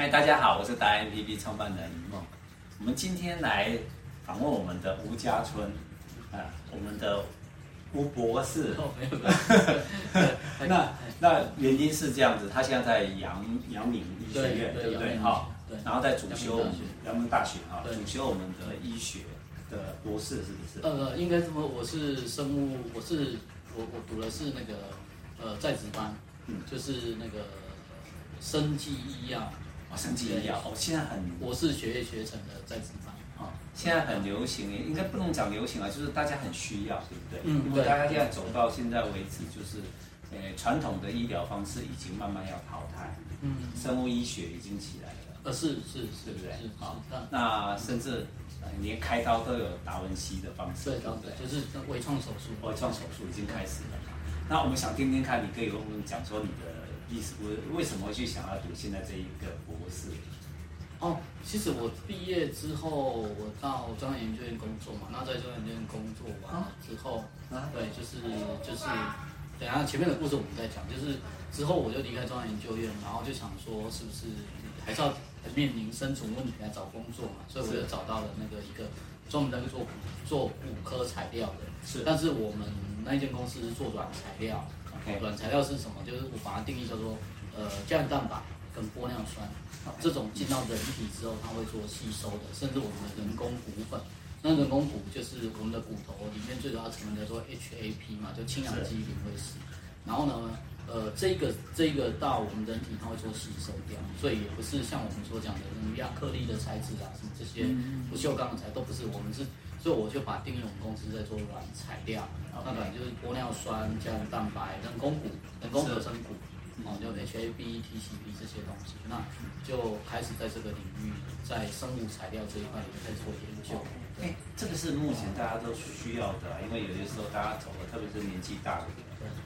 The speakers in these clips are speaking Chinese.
嗨，大家好，我是达 MPP 创办人一梦。我们今天来访问我们的吴家村，啊，我们的吴博士。哦，没有。那那原因是这样子，他现在在阳阳明医学院，对不对？哈，对。然后在主修我们阳明大学哈，主修我们的医学的博士，是不是？呃，应该这么，我是生物，我是我我读的是那个呃在职班，嗯，就是那个生技医药。哦，生技医药哦，现在很，我是学业学成的在职班啊，现在很流行，应该不能讲流行啊，就是大家很需要，对不对？嗯，因为大家现在走到现在为止，就是，呃，传统的医疗方式已经慢慢要淘汰，嗯，生物医学已经起来了，呃，是是是，对不对？好，那甚至连开刀都有达文西的方式，对对对，就是微创手术，微创手术已经开始了。那我们想听听看，你可以跟我们讲说你的。意思我为什么会去想要读现在这一个博士？哦，其实我毕业之后，我到中央研究院工作嘛。那在中央研究院工作完了之后，啊，对，就是就是，等下前面的故事我们再讲。就是之后我就离开中央研究院，然后就想说，是不是还是要面临生存问题来找工作嘛？所以我就找到了那个一个专门在做做骨科材料的。是，但是我们那一间公司是做软材料。软材料是什么？就是我把它定义叫做，呃，胶原蛋白跟玻尿酸，这种进到人体之后，它会做吸收的，甚至我们的人工骨粉。那人工骨就是我们的骨头里面最主要成分叫做 HAP 嘛，就氢氧基磷灰石。然后呢，呃，这个这个到我们人体它会做吸收掉，所以也不是像我们所讲的什么亚克力的材质啊，什么这些不锈钢的材都不是，我们是。所以我就把定义我们公司在做软材料，那本来就是玻尿酸、胶原蛋白、人工骨、人工合成骨，哦，就 HAB、TCP 这些东西，那就开始在这个领域，在生物材料这一块里面在做研究。哎，这个是目前大家都需要的，因为有些时候大家走了，特别是年纪大的，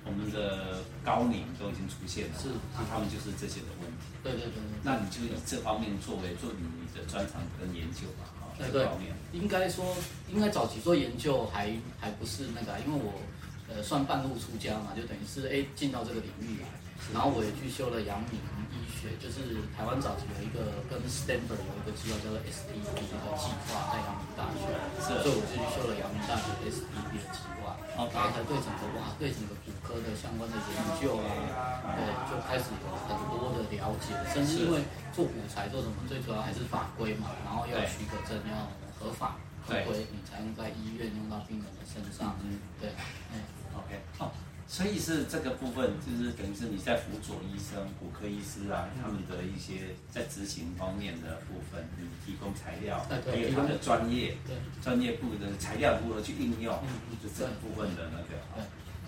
我们的高龄都已经出现了，是，那他们就是这些的问题。对对对。那你就以这方面作为做你的专长跟研究吧。啊，这方面，应该说，应该早期做研究还还不是那个，因为我呃算半路出家嘛，就等于是哎进到这个领域来，然后我也去修了阳明医学，就是台湾早期有一个跟 Stanford 有一个计划叫做 STP 的计划，在阳明大学，所以我就去修了阳明大学 STP 的计划，然后才对整个哇对整个骨科的相关的研究啊，对就开始有很多的了解，甚至因为。做骨材做什么？最主要还是法规嘛，然后要许可证，要合法合规，你才能在医院用到病人的身上。嗯，对，嗯，OK，哦，所以是这个部分，就是等于是你在辅佐医生、骨科医师啊，他们的一些在执行方面的部分，你提供材料，还有他的专业，对，专业部的材料如何去应用，就这部分的那个，对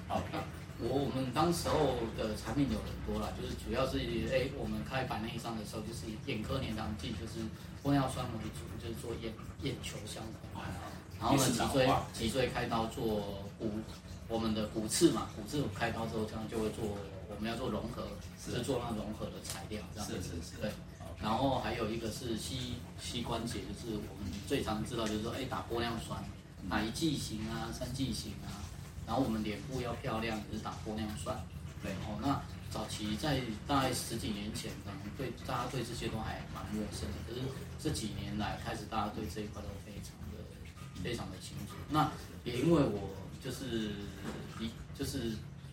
，OK。我我们当时候的产品有很多啦，就是主要是哎，我们开白内障的时候，就是眼科粘糖剂，就是玻尿酸为主，就是做眼眼球相关。然后呢，脊椎脊椎开刀做骨，我们的骨刺嘛，骨刺开刀之后，这样就会做，我们要做融合，是做那融合的材料，这样子。是是是。对。然后还有一个是膝膝关节，就是我们最常知道，就是说哎，打玻尿酸，哪一剂型啊，三剂型啊。然后我们脸部要漂亮，也是打玻尿酸。对哦，那早期在大概十几年前，可能对大家对这些都还蛮陌生的。可是这几年来，开始大家对这一块都非常的非常的清楚。那也因为我就是一就是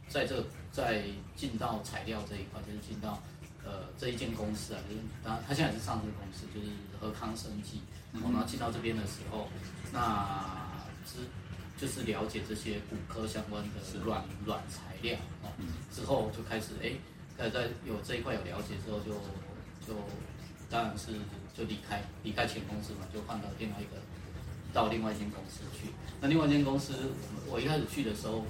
在这在进到材料这一块，就是进到呃这一间公司啊，就是当然他现在是上市公司，就是和康生技。然后进到这边的时候，那是。就是了解这些骨科相关的软软材料哦，之后就开始哎，在在有这一块有了解之后就，就就当然是就离开离开前公司嘛，就换到另外一个到另外一间公司去。那另外一间公司，我一开始去的时候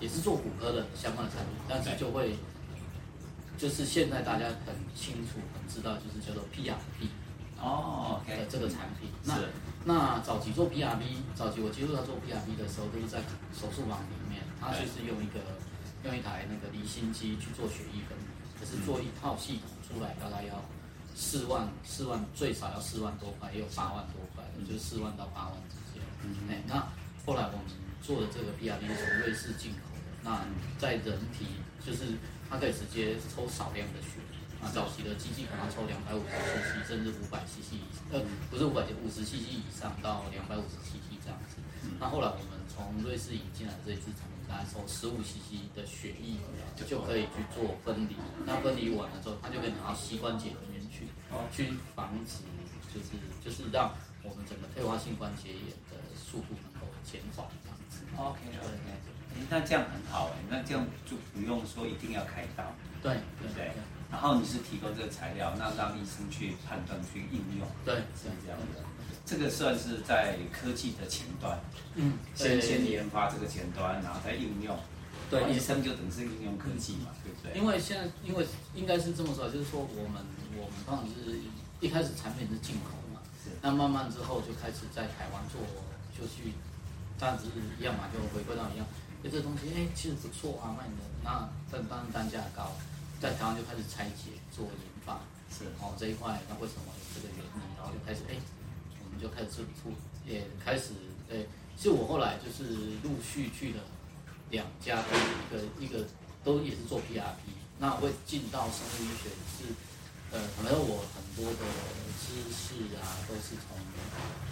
也是做骨科的相关的产品，但是就会就是现在大家很清楚很知道，就是叫做 PRP 哦，OK 的这个产品。那那早期做 PRP，早期我接触到做 PRP 的时候，都是在手术房里面，他就是用一个用一台那个离心机去做血液分离，可是做一套系统出来，大概要四万四万，最少要四万多块，也有八万多块的，就是四万到八万之间。嗯，哎，那后来我们做的这个 PRP 是从瑞士进口的，那在人体就是它可以直接抽少量的血，啊，早期的机器可能要抽两百五十 cc，甚至五百 cc 以上，呃，不是五百，五十 cc 以上到两百五十 cc 这样子。那后来我们从瑞士引进来这一支产品，大概抽十五 cc 的血液就可以去做分离。那分离完了之后，它就可以拿到膝关节里面去，去防止就是就是让我们整个退化性关节炎的速度能够减缓这样子。OK OK。那这样很好哎，那这样就不用说一定要开刀，对对不对？然后你是提供这个材料，那让医生去判断去应用，对，是这样的。这个算是在科技的前端，嗯，先先研发这个前端，然后再应用。对，医生就等于是应用科技嘛，对不对？因为现在，因为应该是这么说，就是说我们我们当然是一开始产品是进口嘛，是。那慢慢之后就开始在台湾做，就去，这样子一样嘛，就回归到一样。哎，这东西哎，其实不错啊，卖的那但当然单价高，在台湾就开始拆解做研发，是哦这一块，那为什么有这个原因？然后就开始哎，我们就开始出，也开始哎，其实我后来就是陆续去了两家，一个一个都也是做 PRP，那我会进到生物医学是，呃，可能我很多的知识啊都是从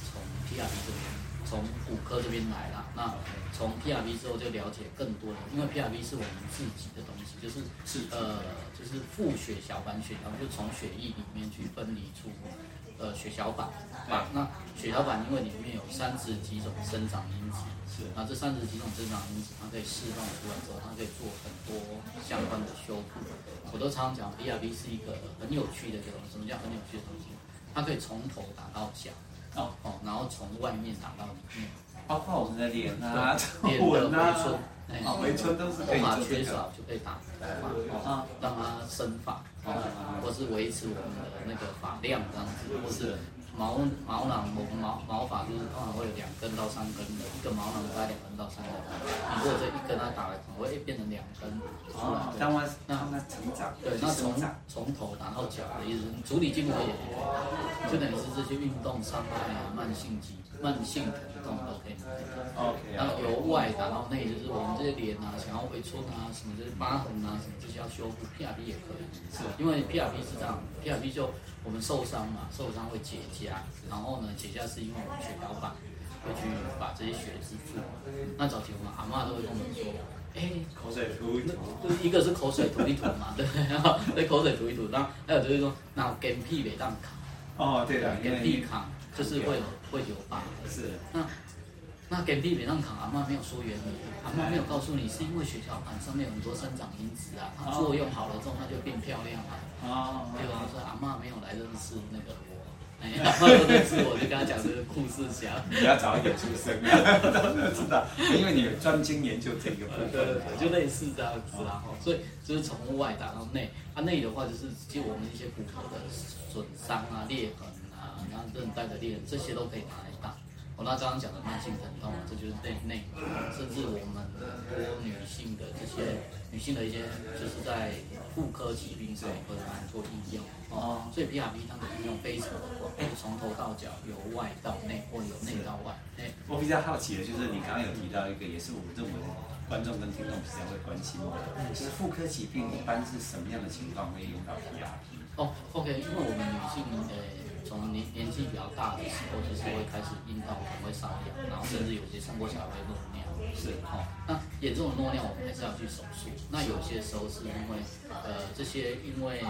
从 PRP 这边。从骨科这边来了，那从 PRP 之后就了解更多的，因为 PRP 是我们自己的东西，就是是呃，就是负血小板血然后，就从血液里面去分离出呃血小板，啊，那血小板因为里面有三十几种生长因子，是，那这三十几种生长因子，它可以释放出来之后，它可以做很多相关的修复。我都常常讲，BRB 是一个很有趣的东西，什么叫很有趣的东西？它可以从头打到脚。哦。哦，然后从外面打到里面，包括我们的脸啊、脸的回春，哎，回春都是可以缺少就可以打头发，哦，让它生发，哦，或是维持我们的那个发量这样子，或是。毛毛囊我们毛毛发就是通常会有两根到三根的，一个毛囊大概两根到三根。你如果这一根它打来，可能会变成两根出来。那那成长。对，那从从头打到脚的意思，足底筋膜炎，就等于是这些运动伤害啊，慢性疾。慢性疼痛都可以，OK。然后由外打到内，就是我们这些脸啊，想要回春啊，什么这些疤痕啊，什么这些要修复，PRP 也可以。是，因为 PRP 是这样，PRP 就我们受伤嘛，受伤会结痂，然后呢，结痂是因为我们血小板会去把这些血止住。那早期我们阿嬷都会跟我们说，哎，口水吐一吐，一个是口水吐一吐嘛，对，然后对口水吐一吐，然后还有就是说，那跟屁别当扛。哦，对的，跟屁扛。就是会有会有疤，是那那给地面上扛，阿妈没有说原理，阿妈没有告诉你是因为血小板上面有很多生长因子啊，它作用好了之后，它就变漂亮了。哦，对吧？说阿妈没有来认识那个我，哎呀，阿妈都认识我，就跟他讲这个故事讲。你要早一点出生啊，知道？因为你专精研究这个部分。对对对，就类似这样子啦。所以就是从外打到内，啊内的话就是就我们一些骨头的损伤啊、裂痕啊。然后韧带的裂，这些都可以拿来打。我那刚刚讲的慢性疼痛，这就是内内，甚至我们很多女性的这些女性的一些，就是在妇科疾病上会拿来做应用。哦，所以 PRP 它的应用非常的广，从头到脚，由外到内，或由内到外。哎，我比较好奇的就是你刚刚有提到一个，也是我认为观众跟听众比较会关心的，就是妇科疾病一般是什么样的情况会用到 PRP？哦，OK，因为我们女性诶。从年年纪比较大的时候，就是会开始阴道可能会瘙痒，然后甚至有些生过小孩会漏尿。是，好、哦，那严重的漏尿我们还是要去手术。那有些时候是因为，呃，这些因为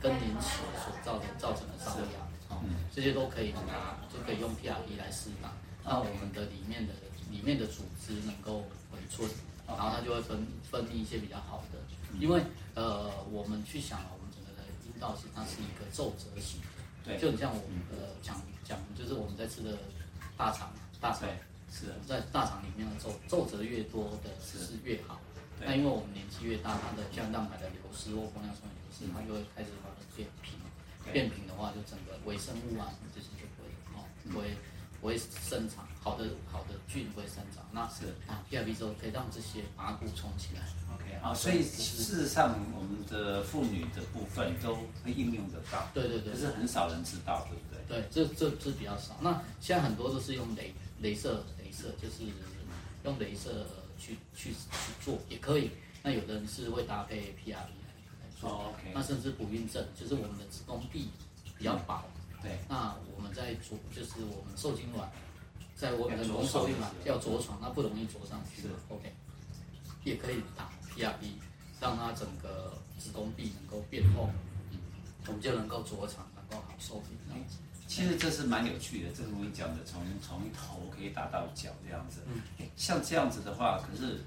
更年期所造成造成的瘙痒，哦，这些都可以拿，就可以用 PRP 来施打，那我们的里面的里面的组织能够回春，然后它就会分分泌一些比较好的。因为，呃，我们去想，我们整个的阴道是它是一个皱褶型。对，就很像我们的讲讲，就是我们在吃的大肠，大肠是在大肠里面的皱皱褶越多的是越好。那因为我们年纪越大，它的像蛋白的流失或玻尿酸的流失，它就会开始把它变平。变平的话，就整个微生物啊这些就会哦，不会不会生长，好的好的菌不会生长。那是啊，PRP 之后可以让这些把它补充起来。OK，啊，所以事实上，我们的妇女的部分都会应用得到，对对对，可是很少人知道，对不对？对，这这这比较少。那现在很多都是用雷镭射，雷射就是用镭射去去去做也可以。那有的人是会搭配 PRP 来来做。哦。那甚至不孕症，就是我们的子宫壁比较薄。对。那我们在着，就是我们受精卵，在我们的人工受精卵要着床，那不容易着上去。是。OK。也可以打 PRP，让它整个子宫壁能够变厚，嗯，我们就能够着床，能够好受孕。其实这是蛮有趣的，这个我跟你讲的，从从头可以打到脚这样子。嗯，像这样子的话，可是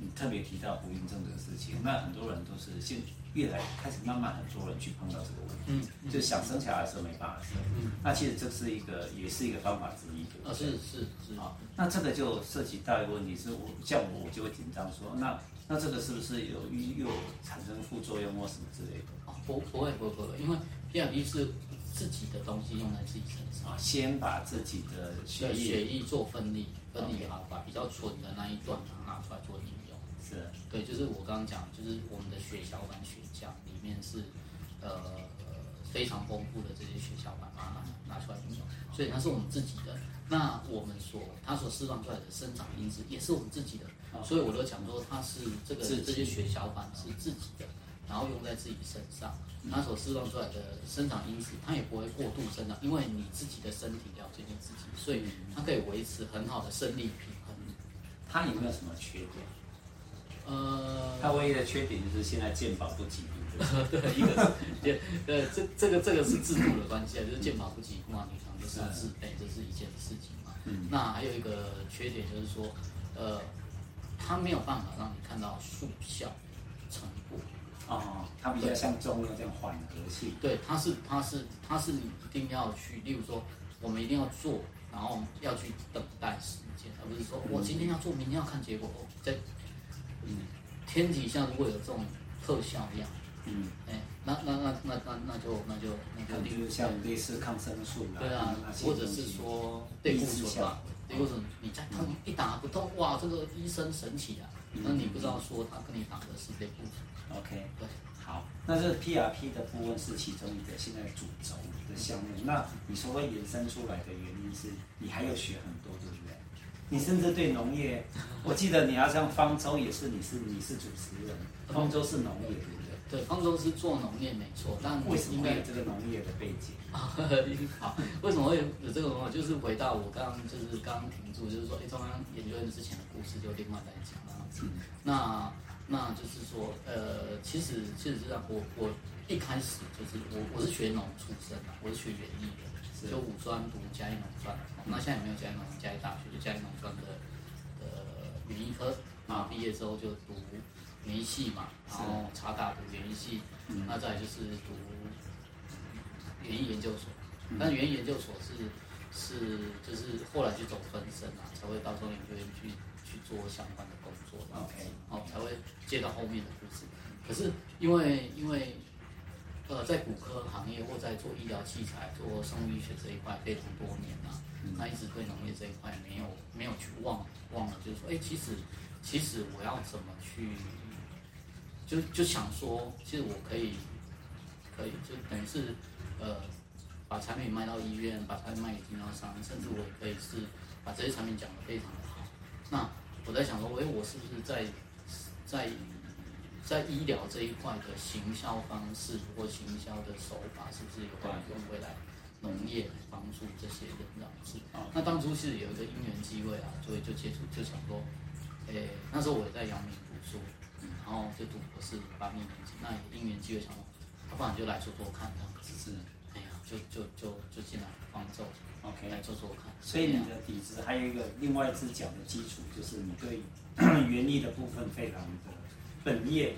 你特别提到不孕症这个事情，那很多人都是现越来开始慢慢很多人去碰到这个问题，嗯，就想生小孩的时候没办法生。嗯，那其实这是一个也是一个方法之一，对不对？是是是啊，那这个就涉及到一个问题，是我像我我就会紧张说，那那这个是不是有又产生副作用或什么之类的？哦，不不会不会不会，因为 PRP 是。自己的东西用在自己身上，先把自己的血液血液做分离，分离好，把比较纯的那一段拿出来做应用。是，对，就是我刚刚讲，就是我们的血小板血浆里面是呃非常丰富的这些血小板，把它拿出来应用，所以它是我们自己的。那我们所它所释放出来的生长因子也是我们自己的，所以我都讲说它是这个这些血小板是自己的。然后用在自己身上，它所释放出来的生长因子，它也不会过度生长，因为你自己的身体了解你自己，所以它可以维持很好的生理平衡。它有没有什么缺点？呃，它唯一的缺点就是现在健保不给付。对，一个是，对，这这个这个是制度的关系啊，就是健保不给付嘛，女方就是自费，这是一件事情嘛。嗯。那还有一个缺点就是说，呃，它没有办法让你看到速效成果。哦，它比较像中药这样缓和性。对，它是它是它是你一定要去，例如说，我们一定要做，然后要去等待时间，而不是说我今天要做，明天要看结果。在嗯，天底下如果有这种特效药，嗯，哎，那那那那那那就那就那就例如像类似抗生素对啊，或者是说类固醇吧，类固醇你再痛一打不痛，哇，这个医生神奇啊，那你不知道说他跟你打的是哪部分。OK，对，好，那这 PRP 的部分是其中一个现在主轴的项目。那你说会延伸出来的原因是，你还要学很多，对不对？你甚至对农业，我记得你好像方舟也是，你是你是主持人，方舟是农业，对不对？对，方舟是做农业没错，但为什么会有这个农业的背景？好，为什么会有这个文化？就是回到我刚刚就是刚刚停住，就是说，哎，中央研究院之前的故事就另外再讲了。嗯，那。那就是说，呃，其实其实是这样，我我一开始就是我我是学农出身的，我是学园艺的，就五专读嘉义农专，那现在也没有嘉义农嘉义大学，就嘉义农专的呃园艺科，啊，毕业之后就读园艺系嘛，然后插大读园艺系，那再就是读园艺研究所，但是园艺研究所是是就是后来去走分身啊，才会到中研究院去去做相关的工作，OK，好才会。接到后面的故事，可是因为因为，呃，在骨科行业或在做医疗器材、做生物医学这一块非常多年了，那一直对农业这一块没有没有去忘忘了，就是说，哎，其实其实我要怎么去，就就想说，其实我可以可以就等于是呃，把产品卖到医院，把产品卖给经销商，甚至我也可以是把这些产品讲得非常的好。那我在想说，哎，我是不是在在在医疗这一块的行销方式或行销的手法，是不是有办法用未来农业来帮助这些人这样子？那当初是有一个因缘机会啊，所以就接触，就想说，诶、欸，那时候我也在阳明读书，就读博士八年级，那因缘机会想说，要不然就来做做看这样子。是，哎呀，就就就就进来方舟，OK，来做做看。所以你的底子还有一个另外一只脚的基础，就是你对。园艺的部分非常的本业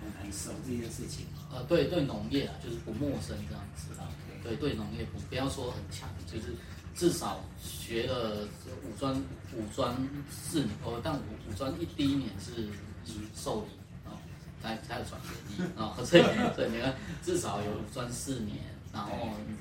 很很熟这件事情。呃，对对，农业啊，就是不陌生这样子啊。对对，农业不不要说很强，就是至少学了五专五专四年，哦，但五五专一第一年是兽医啊，才才有转园艺啊，所以所以你看至少有五专四年，然后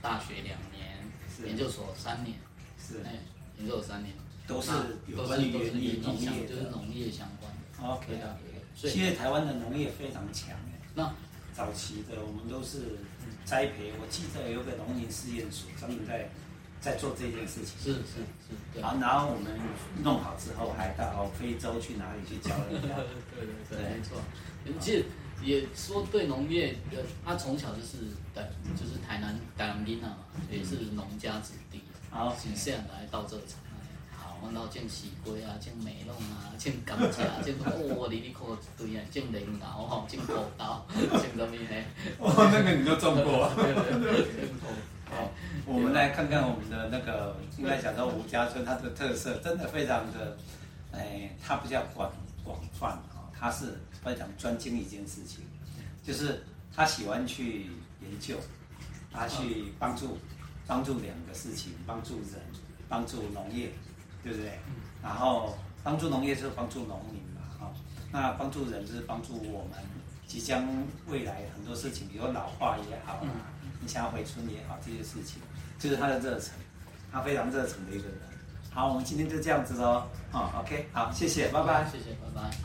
大学两年，研究所三年，是哎，研究所三年。都是有关于园艺农业，就是农业相关的。OK 的，所以现在台湾的农业非常强哎。那早期的我们都是栽培，我记得有个农林试验所专门在在做这件事情。是是是。好，然后我们弄好之后，还到非洲去哪里去教人家？对对对，没错。其实也说对农业呃，他从小就是台，就是台南台南人啊，也是农家子弟，好，是这样来到这个场。好，我到种西瓜啊，种梅弄啊，种甘蔗，种哦，里里扣一堆啊，种莲藕吼，种葡萄，种什么呢？哦，那个你就种过。好，我们来看看我们的那个，应该讲到吴家村，它的特色真的非常的，哎，它比较广广泛啊，它是非常专精一件事情，就是他喜欢去研究，他去帮助帮助两个事情，帮助人，帮助农业。对不对？然后帮助农业就是帮助农民嘛，哈。那帮助人就是帮助我们即将未来很多事情，比如老化也好，你想要回村也好，这些事情就是他的热忱，他非常热忱的一个人。好，我们今天就这样子喽，啊，OK，好，谢谢，拜拜，谢谢，拜拜。